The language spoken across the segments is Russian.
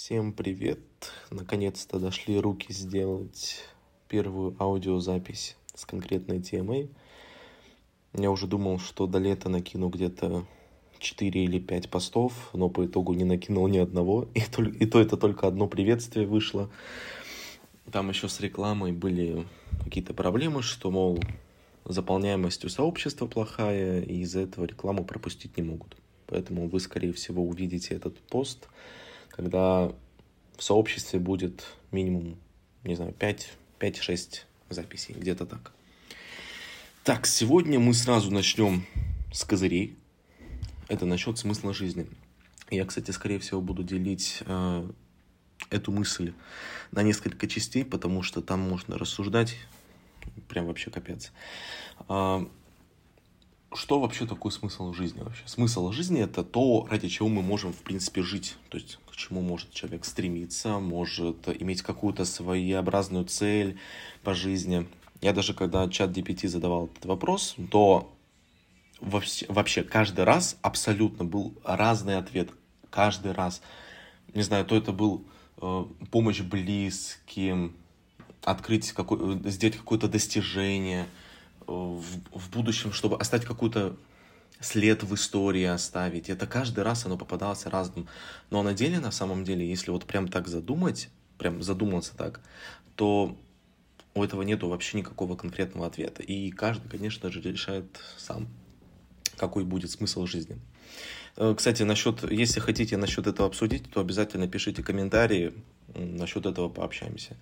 Всем привет! Наконец-то дошли руки сделать первую аудиозапись с конкретной темой. Я уже думал, что до лета накину где-то 4 или 5 постов, но по итогу не накинул ни одного. И то, и то это только одно приветствие вышло. Там еще с рекламой были какие-то проблемы, что, мол, заполняемость у сообщества плохая, и из-за этого рекламу пропустить не могут. Поэтому вы, скорее всего, увидите этот пост, когда в сообществе будет минимум, не знаю, 5-6 записей, где-то так. Так, сегодня мы сразу начнем с козырей. Это насчет смысла жизни. Я, кстати, скорее всего, буду делить э, эту мысль на несколько частей, потому что там можно рассуждать прям вообще капец. А, что вообще такой смысл жизни вообще? Смысл жизни это то, ради чего мы можем, в принципе, жить. То есть, к чему может человек стремиться, может иметь какую-то своеобразную цель по жизни. Я даже когда чат DPT задавал этот вопрос, то вообще, вообще каждый раз абсолютно был разный ответ. Каждый раз. Не знаю, то это был э, помощь близким, открыть какой, сделать какое-то достижение э, в, в будущем, чтобы оставить какую-то след в истории оставить. Это каждый раз оно попадалось разным. Но на деле, на самом деле, если вот прям так задумать, прям задуматься так, то у этого нету вообще никакого конкретного ответа. И каждый, конечно же, решает сам, какой будет смысл жизни. Э, кстати, насчет, если хотите насчет этого обсудить, то обязательно пишите комментарии, насчет этого пообщаемся.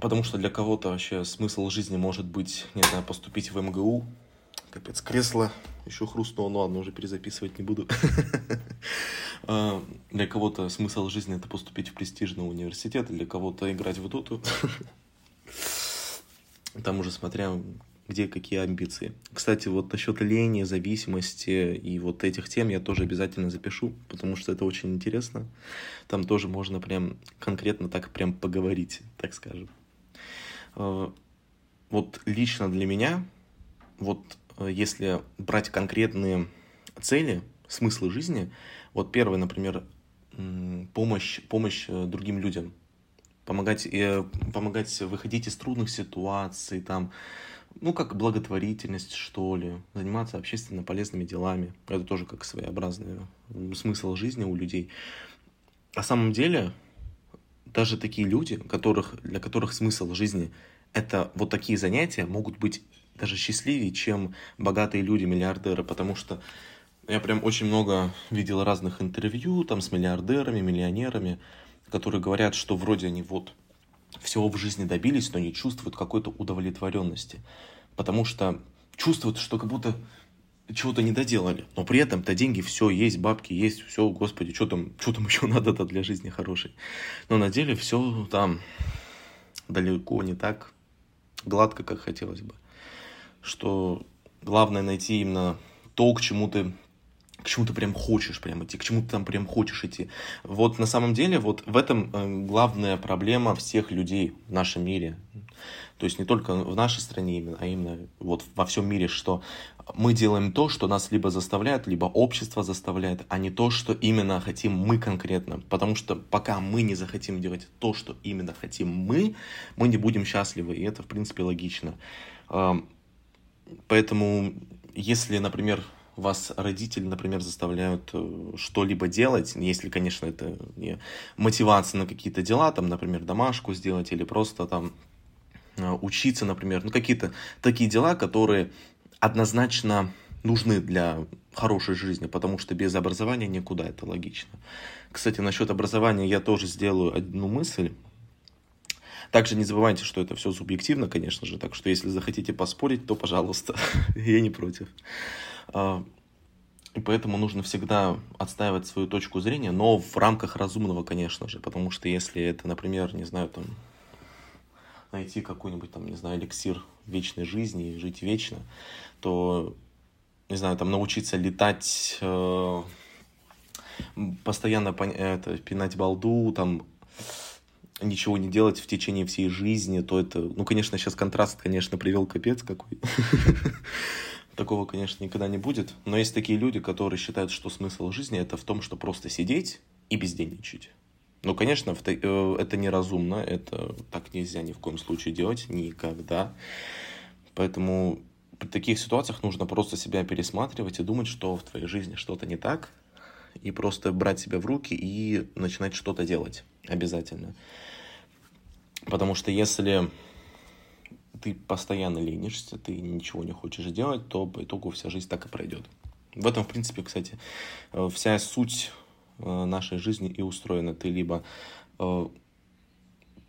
Потому что для кого-то вообще смысл жизни может быть, не знаю, поступить в МГУ. Капец, кресло еще хрустнуло, но ладно, уже перезаписывать не буду. А, для кого-то смысл жизни это поступить в престижный университет, для кого-то играть в доту. Там уже смотря где какие амбиции. Кстати, вот насчет лени, зависимости и вот этих тем я тоже обязательно запишу, потому что это очень интересно. Там тоже можно прям конкретно так прям поговорить, так скажем. Э, вот лично для меня, вот э, если брать конкретные цели, смыслы жизни, вот первое, например, помощь, помощь э, другим людям, помогать, помогать выходить из трудных ситуаций, там, ну, как благотворительность, что ли, заниматься общественно полезными делами. Это тоже как своеобразный смысл жизни у людей. На самом деле, даже такие люди, которых, для которых смысл жизни это вот такие занятия, могут быть даже счастливее, чем богатые люди, миллиардеры, потому что я прям очень много видел разных интервью там с миллиардерами, миллионерами, которые говорят, что вроде они вот всего в жизни добились, но не чувствуют какой-то удовлетворенности. Потому что чувствуют, что как будто чего-то не доделали. Но при этом-то деньги все есть, бабки есть, все, господи, что там, что там еще надо-то для жизни хорошей. Но на деле все там далеко не так гладко, как хотелось бы. Что главное найти именно то, к чему ты к чему ты прям хочешь прям идти, к чему ты там прям хочешь идти. Вот на самом деле вот в этом э, главная проблема всех людей в нашем мире. То есть не только в нашей стране именно, а именно вот во всем мире, что мы делаем то, что нас либо заставляет, либо общество заставляет, а не то, что именно хотим мы конкретно. Потому что пока мы не захотим делать то, что именно хотим мы, мы не будем счастливы, и это, в принципе, логично. Поэтому, если, например, вас родители, например, заставляют э, что-либо делать, если, конечно, это не мотивация на какие-то дела, там, например, домашку сделать или просто там э, учиться, например, ну, какие-то такие дела, которые однозначно нужны для хорошей жизни, потому что без образования никуда, это логично. Кстати, насчет образования я тоже сделаю одну мысль. Также не забывайте, что это все субъективно, конечно же, так что если захотите поспорить, то пожалуйста, я не против. А, и поэтому нужно всегда отстаивать свою точку зрения, но в рамках разумного, конечно же, потому что если это, например, не знаю, там, найти какой-нибудь там, не знаю, эликсир вечной жизни и жить вечно, то, не знаю, там научиться летать, э, постоянно это, пинать балду, там ничего не делать в течение всей жизни, то это, ну, конечно, сейчас контраст, конечно, привел капец какой. Такого, конечно, никогда не будет. Но есть такие люди, которые считают, что смысл жизни это в том, что просто сидеть и бездельничать. Ну, конечно, э, это неразумно, это так нельзя ни в коем случае делать, никогда. Поэтому при таких ситуациях нужно просто себя пересматривать и думать, что в твоей жизни что-то не так, и просто брать себя в руки и начинать что-то делать обязательно. Потому что если ты постоянно ленишься, ты ничего не хочешь делать, то по итогу вся жизнь так и пройдет. В этом, в принципе, кстати, э, вся суть э, нашей жизни и устроена. Ты либо э,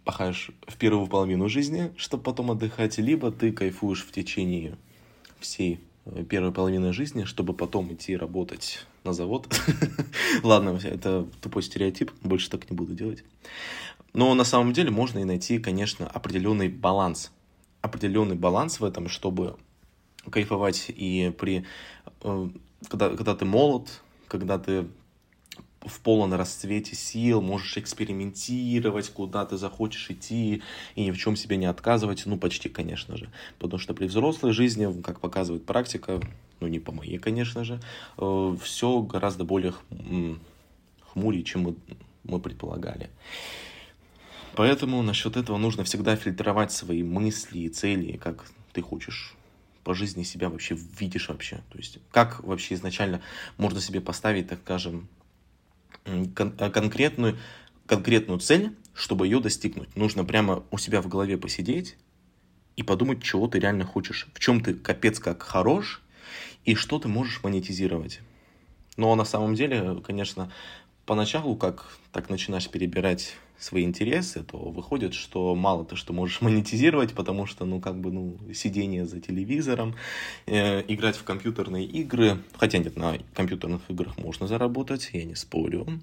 пахаешь в первую половину жизни, чтобы потом отдыхать, либо ты кайфуешь в течение всей первой половины жизни, чтобы потом идти работать на завод. Ладно, это тупой стереотип, больше так не буду делать. Но на самом деле можно и найти, конечно, определенный баланс. Определенный баланс в этом, чтобы кайфовать и при... Когда, когда ты молод, когда ты в полном расцвете сил, можешь экспериментировать, куда ты захочешь идти и ни в чем себе не отказывать, ну, почти, конечно же. Потому что при взрослой жизни, как показывает практика, ну, не по моей, конечно же, э, все гораздо более хмурее, чем мы, мы предполагали. Поэтому насчет этого нужно всегда фильтровать свои мысли и цели, как ты хочешь по жизни себя вообще видишь вообще. То есть как вообще изначально можно себе поставить, так скажем, кон- э, конкретную, конкретную цель, чтобы ее достигнуть. Нужно прямо у себя в голове посидеть и подумать, чего ты реально хочешь, в чем ты капец как хорош и что ты можешь монетизировать. Но на самом деле, конечно, поначалу, как так начинаешь перебирать свои интересы, то выходит, что мало ты что можешь монетизировать, потому что, ну, как бы, ну, сидение за телевизором, э, играть в компьютерные игры, хотя нет, на компьютерных играх можно заработать, я не спорю,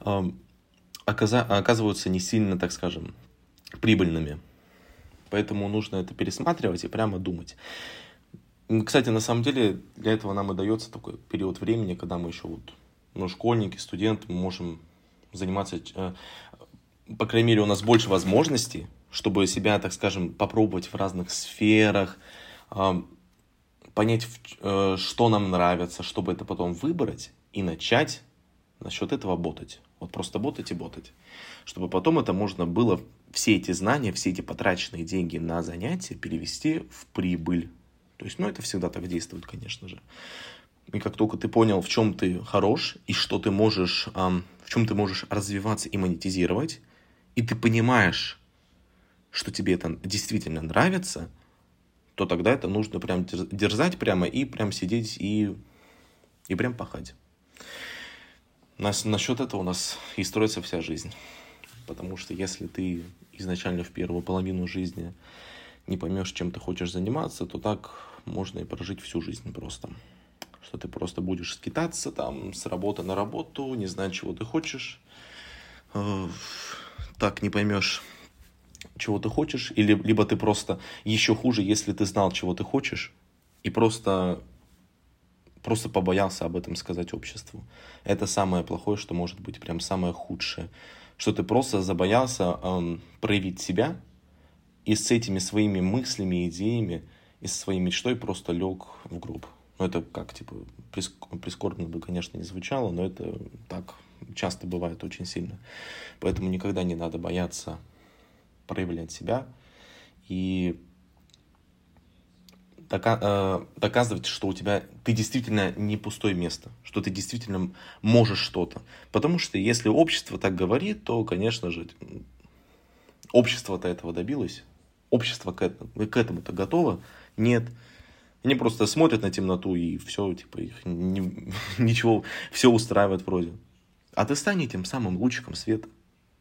э, оказа- оказываются не сильно, так скажем, прибыльными. Поэтому нужно это пересматривать и прямо думать. Кстати, на самом деле, для этого нам и дается такой период времени, когда мы еще вот, ну, школьники, студенты, мы можем заниматься, э, по крайней мере, у нас больше возможностей, чтобы себя, так скажем, попробовать в разных сферах, понять, э, что нам нравится, чтобы это потом выбрать и начать насчет этого ботать. Вот просто ботать и ботать. Чтобы потом это можно было, все эти знания, все эти потраченные деньги на занятия перевести в прибыль. То есть, ну, это всегда так действует, конечно же. И как только ты понял, в чем ты хорош и что ты можешь, в чем ты можешь развиваться и монетизировать, и ты понимаешь, что тебе это действительно нравится, то тогда это нужно прям дерзать прямо и прям сидеть и, и прям пахать. Нас, насчет этого у нас и строится вся жизнь. Потому что если ты изначально в первую половину жизни не поймешь, чем ты хочешь заниматься, то так можно и прожить всю жизнь просто что ты просто будешь скитаться там с работы на работу, не знать, чего ты хочешь, э, так не поймешь, чего ты хочешь, или либо ты просто еще хуже, если ты знал, чего ты хочешь, и просто просто побоялся об этом сказать обществу. Это самое плохое, что может быть, прям самое худшее, что ты просто забоялся эм, проявить себя, и с этими своими мыслями, идеями, и со своей мечтой просто лег в гроб. Ну, это как, типа, прискорбно бы, конечно, не звучало, но это так часто бывает очень сильно. Поэтому никогда не надо бояться проявлять себя и э, доказывать, что у тебя ты действительно не пустое место, что ты действительно можешь что-то. Потому что если общество так говорит, то, конечно же, общество-то этого добилось, общество к к этому-то готово, нет. Они просто смотрят на темноту и все, типа, их не, ничего, все устраивает вроде. А ты стань этим самым лучиком света.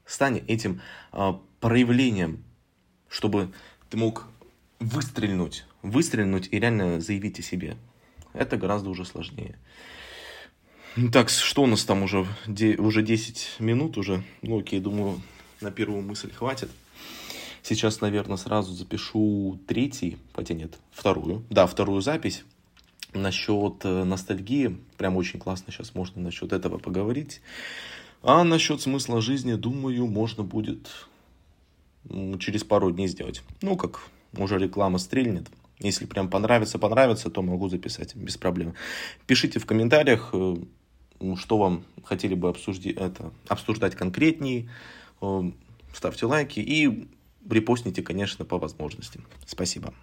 Стань этим а, проявлением, чтобы ты мог выстрельнуть, выстрельнуть и реально заявить о себе. Это гораздо уже сложнее. Так, что у нас там уже? Де, уже 10 минут уже. Ну, окей, думаю, на первую мысль хватит. Сейчас, наверное, сразу запишу третий, хотя нет, вторую. Да, вторую запись насчет э, ностальгии. Прям очень классно сейчас можно насчет этого поговорить. А насчет смысла жизни, думаю, можно будет через пару дней сделать. Ну, как уже реклама стрельнет. Если прям понравится, понравится, то могу записать без проблем. Пишите в комментариях, э, что вам хотели бы обсуждать, это, обсуждать конкретнее. Ставьте лайки и репостните, конечно, по возможности. Спасибо.